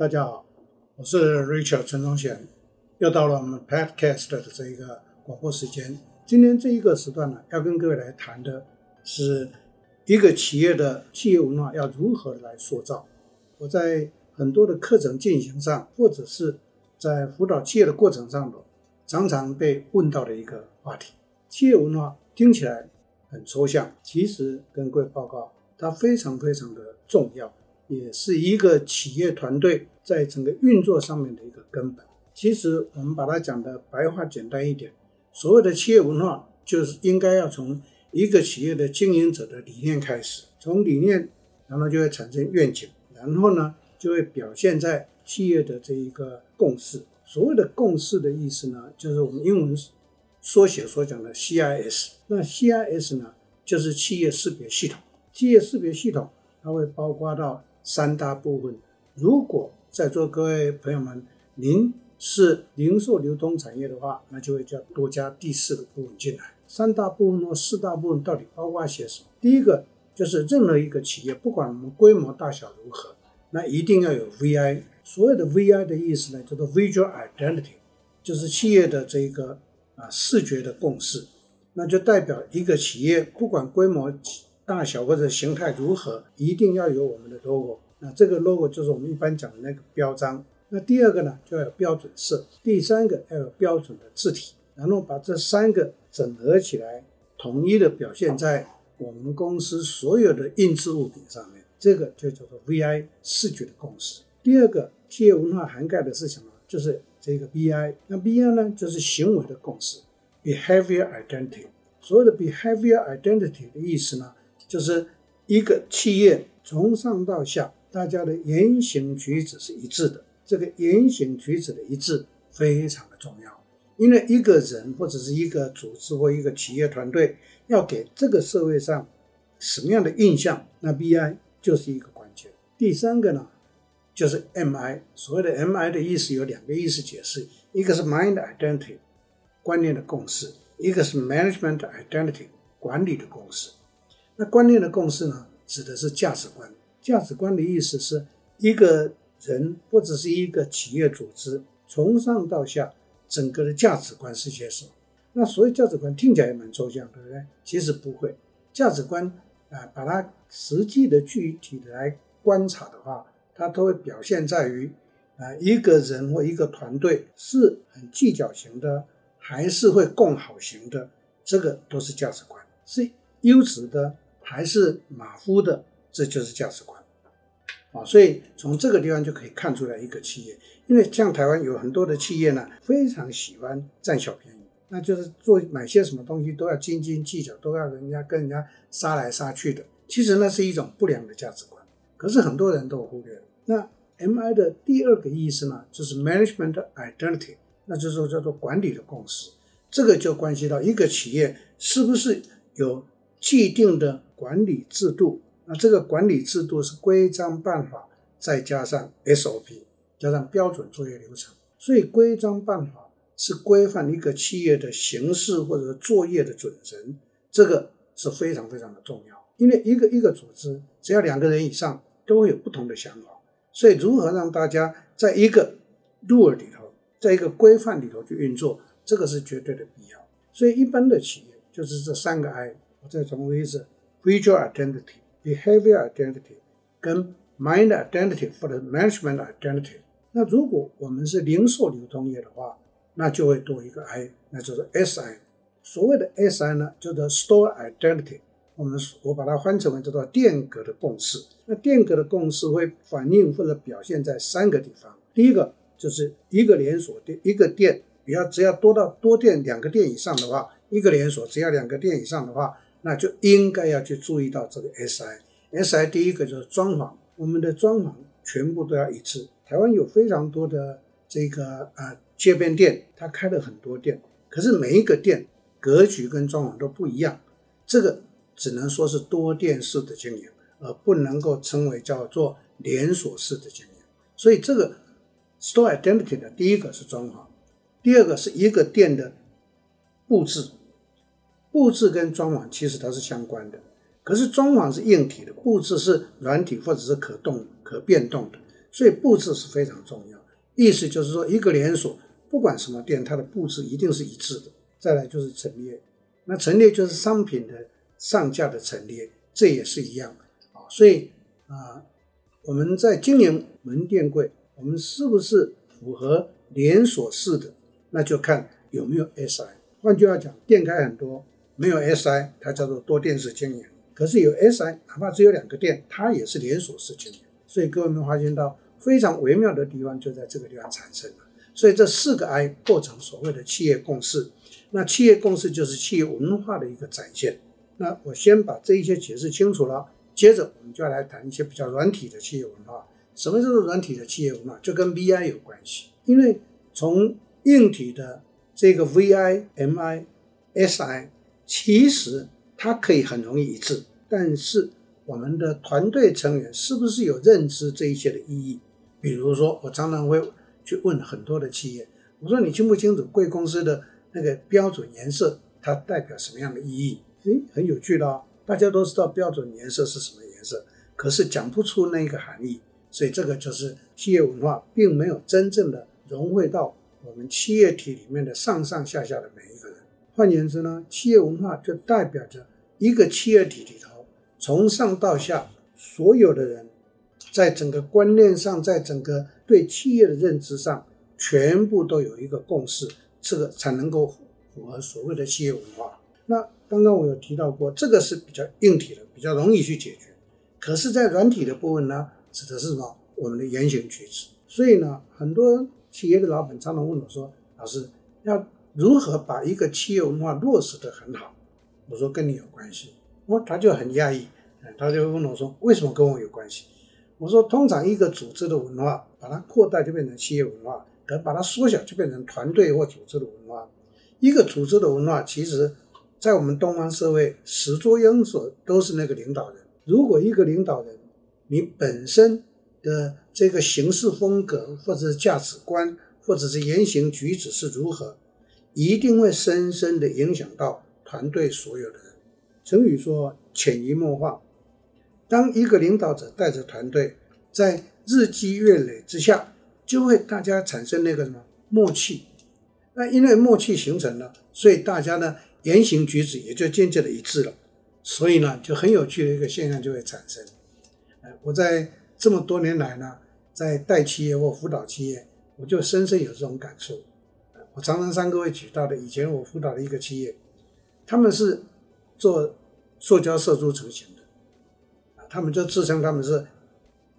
大家好，我是 Richard 陈宗贤，又到了我们 Podcast 的这一个广播时间。今天这一个时段呢，要跟各位来谈的是一个企业的企业文化要如何来塑造。我在很多的课程进行上，或者是在辅导企业的过程上，常常被问到的一个话题。企业文化听起来很抽象，其实跟各位报告，它非常非常的重要。也是一个企业团队在整个运作上面的一个根本。其实我们把它讲的白话简单一点，所谓的企业文化，就是应该要从一个企业的经营者的理念开始，从理念，然后就会产生愿景，然后呢就会表现在企业的这一个共识。所谓的共识的意思呢，就是我们英文缩写所讲的 CIS。那 CIS 呢，就是企业识别系统。企业识别系统它会包括到。三大部分，如果在座各位朋友们，您是零售流通产业的话，那就会加多加第四个部分进来。三大部分或四大部分到底包括些什么？第一个就是任何一个企业，不管我们规模大小如何，那一定要有 VI。所谓的 VI 的意思呢，叫做 Visual Identity，就是企业的这个啊视觉的共识，那就代表一个企业不管规模。大小或者形态如何，一定要有我们的 logo。那这个 logo 就是我们一般讲的那个标章。那第二个呢，就要有标准色。第三个要有标准的字体，然后把这三个整合起来，统一的表现在我们公司所有的印制物品上面。这个就叫做 VI 视觉的共识。第二个企业文化涵盖的是什么？就是这个 BI。那 BI 呢，就是行为的共识，Behavior Identity。所谓的 Behavior Identity 的意思呢？就是一个企业从上到下，大家的言行举止是一致的。这个言行举止的一致非常的重要，因为一个人或者是一个组织或一个企业团队要给这个社会上什么样的印象，那 BI 就是一个关键。第三个呢，就是 MI。所谓的 MI 的意思有两个意思解释，一个是 Mind Identity 观念的共识，一个是 Management Identity 管理的共识。那观念的共识呢，指的是价值观。价值观的意思是一个人或者是一个企业组织，从上到下，整个的价值观是些什么？那所谓价值观听起来也蛮抽象，对不对？其实不会，价值观啊，把它实际的具体的来观察的话，它都会表现在于啊，一个人或一个团队是很计较型的，还是会共好型的，这个都是价值观，是优质的。还是马虎的，这就是价值观啊！所以从这个地方就可以看出来一个企业，因为像台湾有很多的企业呢，非常喜欢占小便宜，那就是做买些什么东西都要斤斤计较，都要人家跟人家杀来杀去的。其实那是一种不良的价值观，可是很多人都忽略了。那 MI 的第二个意思呢，就是 Management Identity，那就是叫做管理的共识。这个就关系到一个企业是不是有既定的。管理制度，那这个管理制度是规章办法，再加上 SOP，加上标准作业流程。所以规章办法是规范一个企业的形式或者作业的准则，这个是非常非常的重要。因为一个一个组织，只要两个人以上，都会有不同的想法。所以如何让大家在一个 rule 里头，在一个规范里头去运作，这个是绝对的必要。所以一般的企业就是这三个 I，我再重复一次。Visual identity, behavior identity，跟 mind identity 或者 management identity。那如果我们是零售流通业的话，那就会多一个 I，那就是 SI。所谓的 SI 呢，叫做 store identity。我们我把它翻成为叫做店格的共识。那店格的共识会反映或者表现在三个地方。第一个就是一个连锁店，一个店，比要只要多到多店两个店以上的话，一个连锁只要两个店以上的话。那就应该要去注意到这个 SI，SI 第一个就是装潢，我们的装潢全部都要一致。台湾有非常多的这个啊街边店，它开了很多店，可是每一个店格局跟装潢都不一样，这个只能说是多店式的经营，而不能够称为叫做连锁式的经营。所以这个 Store Identity 的第一个是装潢，第二个是一个店的布置。布置跟装潢其实它是相关的，可是装潢是硬体的，布置是软体或者是可动、可变动的。所以布置是非常重要。意思就是说，一个连锁不管什么店，它的布置一定是一致的。再来就是陈列，那陈列就是商品的上架的陈列，这也是一样啊。所以啊，我们在经营门店柜，我们是不是符合连锁式的？那就看有没有 SI。换句话讲，店开很多，没有 SI，它叫做多店式经营。可是有 SI，哪怕只有两个店，它也是连锁式经营。所以各位有没有发现到非常微妙的地方就在这个地方产生了。所以这四个 I 构成所谓的企业共识。那企业共识就是企业文化的一个展现。那我先把这一些解释清楚了，接着我们就要来谈一些比较软体的企业文化。什么叫做软体的企业文化？就跟 VI 有关系。因为从硬体的这个 VI、MI、SI，其实它可以很容易一致。但是我们的团队成员是不是有认知这一些的意义？比如说，我常常会去问很多的企业，我说你清不清楚贵公司的那个标准颜色，它代表什么样的意义？诶，很有趣的哦，大家都知道标准颜色是什么颜色，可是讲不出那个含义。所以这个就是企业文化并没有真正的融汇到我们企业体里面的上上下下的每一个人。换言之呢，企业文化就代表着一个企业体里头。从上到下，所有的人，在整个观念上，在整个对企业的认知上，全部都有一个共识，这个才能够符合所谓的企业文化。那刚刚我有提到过，这个是比较硬体的，比较容易去解决。可是，在软体的部分呢，指的是什么？我们的言行举止。所以呢，很多企业的老板常常问我说：“老师，要如何把一个企业文化落实得很好？”我说：“跟你有关系。”我他就很讶异，他就问我说：“为什么跟我有关系？”我说：“通常一个组织的文化，把它扩大就变成企业文化，可把它缩小就变成团队或组织的文化。一个组织的文化，其实，在我们东方社会，始作俑者都是那个领导人。如果一个领导人，你本身的这个行事风格，或者是价值观，或者是言行举止是如何，一定会深深的影响到团队所有的人。”成语说“潜移默化”。当一个领导者带着团队，在日积月累之下，就会大家产生那个什么默契。那因为默契形成了，所以大家呢言行举止也就渐渐的一致了。所以呢，就很有趣的一个现象就会产生。我在这么多年来呢，在带企业或辅导企业，我就深深有这种感受。常常三各位举到的，以前我辅导的一个企业，他们是。做塑胶射出成型的，啊，他们就自称他们是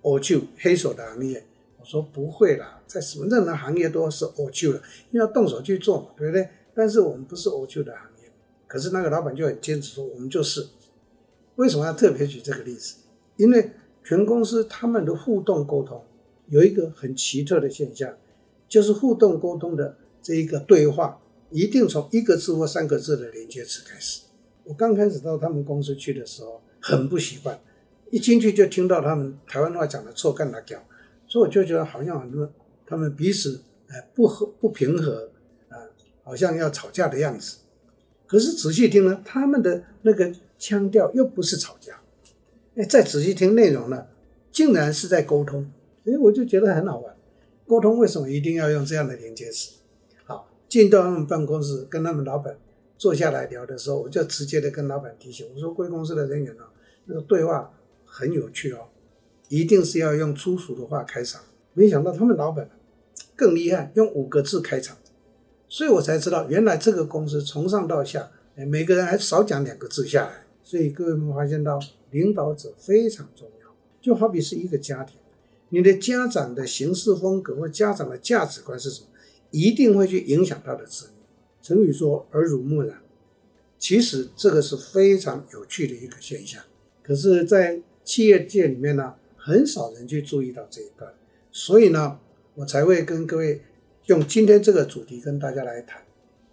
黑手黑手的行业。我说不会啦，在什么任何行业都是黑手的，因为要动手去做嘛，对不对？但是我们不是黑手的行业。可是那个老板就很坚持说，我们就是。为什么要特别举这个例子？因为全公司他们的互动沟通有一个很奇特的现象，就是互动沟通的这一个对话，一定从一个字或三个字的连接词开始。我刚开始到他们公司去的时候，很不习惯，一进去就听到他们台湾话讲的臭干辣椒，所以我就觉得好像很多他们彼此哎不和不平和啊，好像要吵架的样子。可是仔细听呢，他们的那个腔调又不是吵架，哎，再仔细听内容呢，竟然是在沟通，哎，我就觉得很好玩。沟通为什么一定要用这样的连接词？进到他们办公室跟他们老板。坐下来聊的时候，我就直接的跟老板提醒我说：“贵公司的人员呢，那个对话很有趣哦，一定是要用粗俗的话开场。”没想到他们老板更厉害，用五个字开场，所以我才知道原来这个公司从上到下，哎，每个人还少讲两个字下来。所以各位有没有发现到，领导者非常重要，就好比是一个家庭，你的家长的行事风格或家长的价值观是什么，一定会去影响他的子女。成语说耳濡目染，其实这个是非常有趣的一个现象。可是，在企业界里面呢，很少人去注意到这一段，所以呢，我才会跟各位用今天这个主题跟大家来谈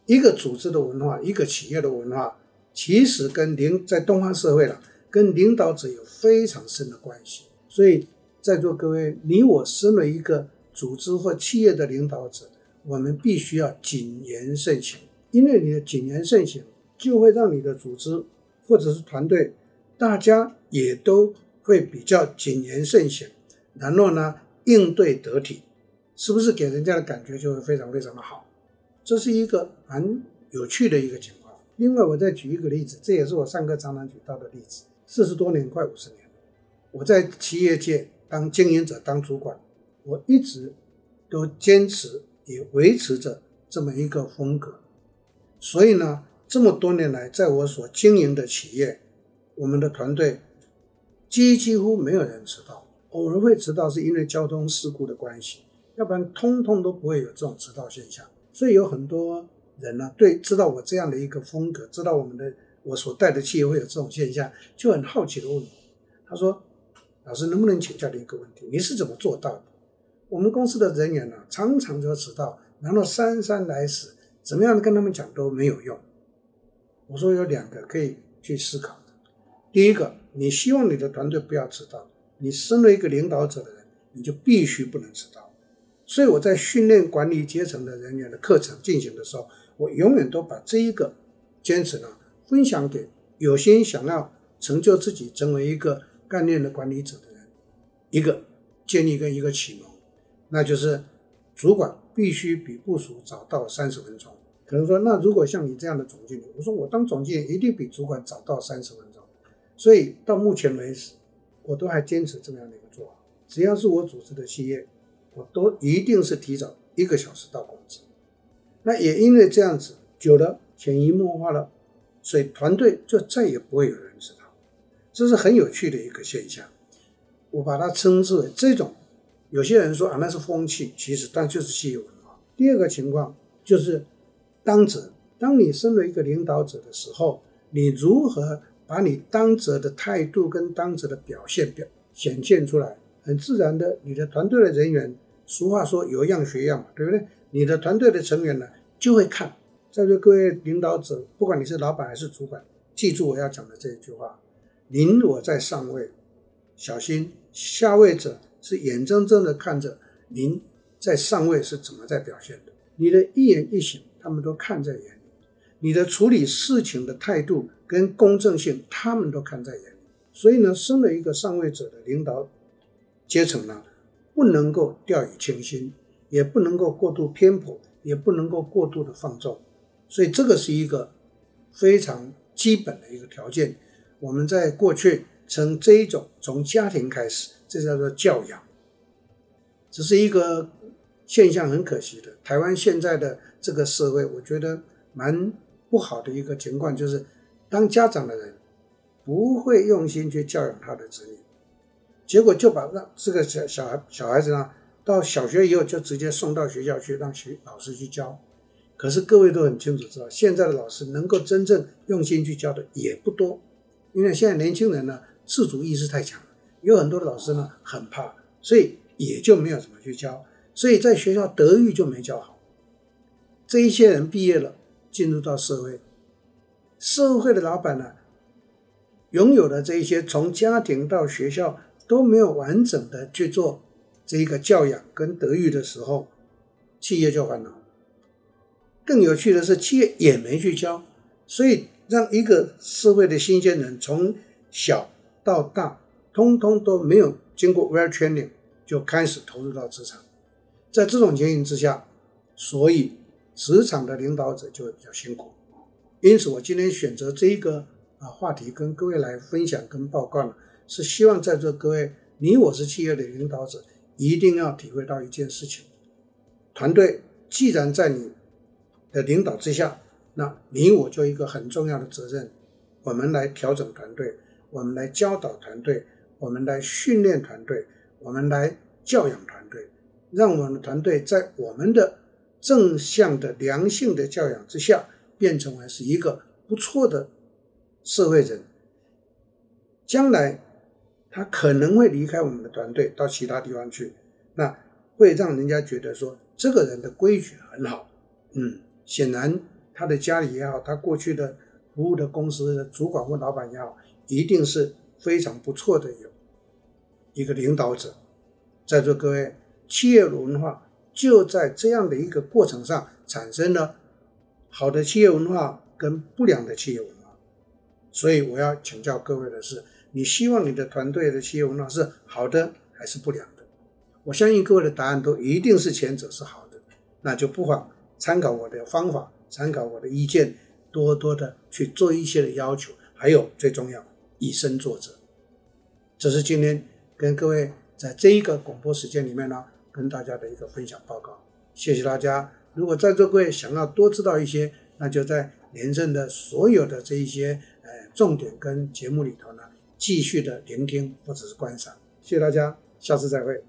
一个组织的文化，一个企业的文化，其实跟领在东方社会了，跟领导者有非常深的关系。所以，在座各位，你我身为一个组织或企业的领导者。我们必须要谨言慎行，因为你的谨言慎行，就会让你的组织或者是团队，大家也都会比较谨言慎行，然后呢，应对得体，是不是给人家的感觉就会非常非常的好？这是一个蛮有趣的一个情况。另外，我再举一个例子，这也是我上课常常举到的例子。四十多年，快五十年，我在企业界当经营者、当主管，我一直都坚持也维持着这么一个风格。所以呢，这么多年来，在我所经营的企业，我们的团队几几乎没有人迟到，偶尔会迟到是因为交通事故的关系，要不然通通都不会有这种迟到现象。所以有很多。人呢，对，知道我这样的一个风格，知道我们的我所带的企业会有这种现象，就很好奇的问我，他说：“老师，能不能请教你一个问题？你是怎么做到的？我们公司的人员呢，常常就迟到，然后姗姗来迟，怎么样跟他们讲都没有用。”我说有两个可以去思考的。第一个，你希望你的团队不要迟到，你身为一个领导者的人，你就必须不能迟到。所以我在训练管理阶层的人员的课程进行的时候，我永远都把这一个坚持呢，分享给有心想要成就自己成为一个干练的管理者的人，一个建议跟一个启蒙，那就是主管必须比部署早到三十分钟。可能说，那如果像你这样的总经理，我说我当总经理一定比主管早到三十分钟。所以到目前为止，我都还坚持这么样的一个做法。只要是我组织的企业，我都一定是提早一个小时到公司。那也因为这样子，久了潜移默化了，所以团队就再也不会有人知道，这是很有趣的一个现象。我把它称之为这种，有些人说啊那是风气，其实但就是企业文。第二个情况就是当责，当你身为一个领导者的时候，你如何把你当责的态度跟当责的表现表显现出来？很自然的，你的团队的人员，俗话说有样学样嘛，对不对？你的团队的成员呢，就会看，在座各位领导者，不管你是老板还是主管，记住我要讲的这一句话：您我在上位，小心下位者是眼睁睁的看着您在上位是怎么在表现的。你的一言一行，他们都看在眼里；你的处理事情的态度跟公正性，他们都看在眼里。所以呢，身为一个上位者的领导阶层呢，不能够掉以轻心。也不能够过度偏颇，也不能够过度的放纵，所以这个是一个非常基本的一个条件。我们在过去称这一种从家庭开始，这叫做教养。只是一个现象，很可惜的，台湾现在的这个社会，我觉得蛮不好的一个情况，就是当家长的人不会用心去教养他的子女，结果就把让这个小小孩小孩子呢。到小学以后就直接送到学校去让学老师去教，可是各位都很清楚知道，现在的老师能够真正用心去教的也不多，因为现在年轻人呢自主意识太强，有很多的老师呢很怕，所以也就没有怎么去教，所以在学校德育就没教好。这一些人毕业了，进入到社会，社会的老板呢，拥有的这一些从家庭到学校都没有完整的去做。这一个教养跟德育的时候，企业就烦恼。更有趣的是，企业也没去教，所以让一个社会的新鲜人从小到大，通通都没有经过 well training 就开始投入到职场。在这种情形之下，所以职场的领导者就会比较辛苦。因此，我今天选择这一个啊话题跟各位来分享跟报告呢，是希望在座各位，你我是企业的领导者。一定要体会到一件事情：团队既然在你的领导之下，那你我就一个很重要的责任，我们来调整团队，我们来教导团队，我们来训练团队，我们来教养团队，让我们的团队在我们的正向的良性的教养之下，变成为是一个不错的社会人，将来。他可能会离开我们的团队到其他地方去，那会让人家觉得说这个人的规矩很好。嗯，显然他的家里也好，他过去的服务的公司的主管或老板也好，一定是非常不错的有一个领导者。在座各位，企业文化就在这样的一个过程上产生了好的企业文化跟不良的企业文化。所以我要请教各位的是。你希望你的团队的企业文化是好的还是不良的？我相信各位的答案都一定是前者是好的，那就不妨参考我的方法，参考我的意见，多多的去做一些的要求，还有最重要，以身作则。这是今天跟各位在这一个广播时间里面呢，跟大家的一个分享报告。谢谢大家。如果在座各位想要多知道一些，那就在廉政的所有的这一些呃重点跟节目里头呢，继续的聆听或者是观赏。谢谢大家，下次再会。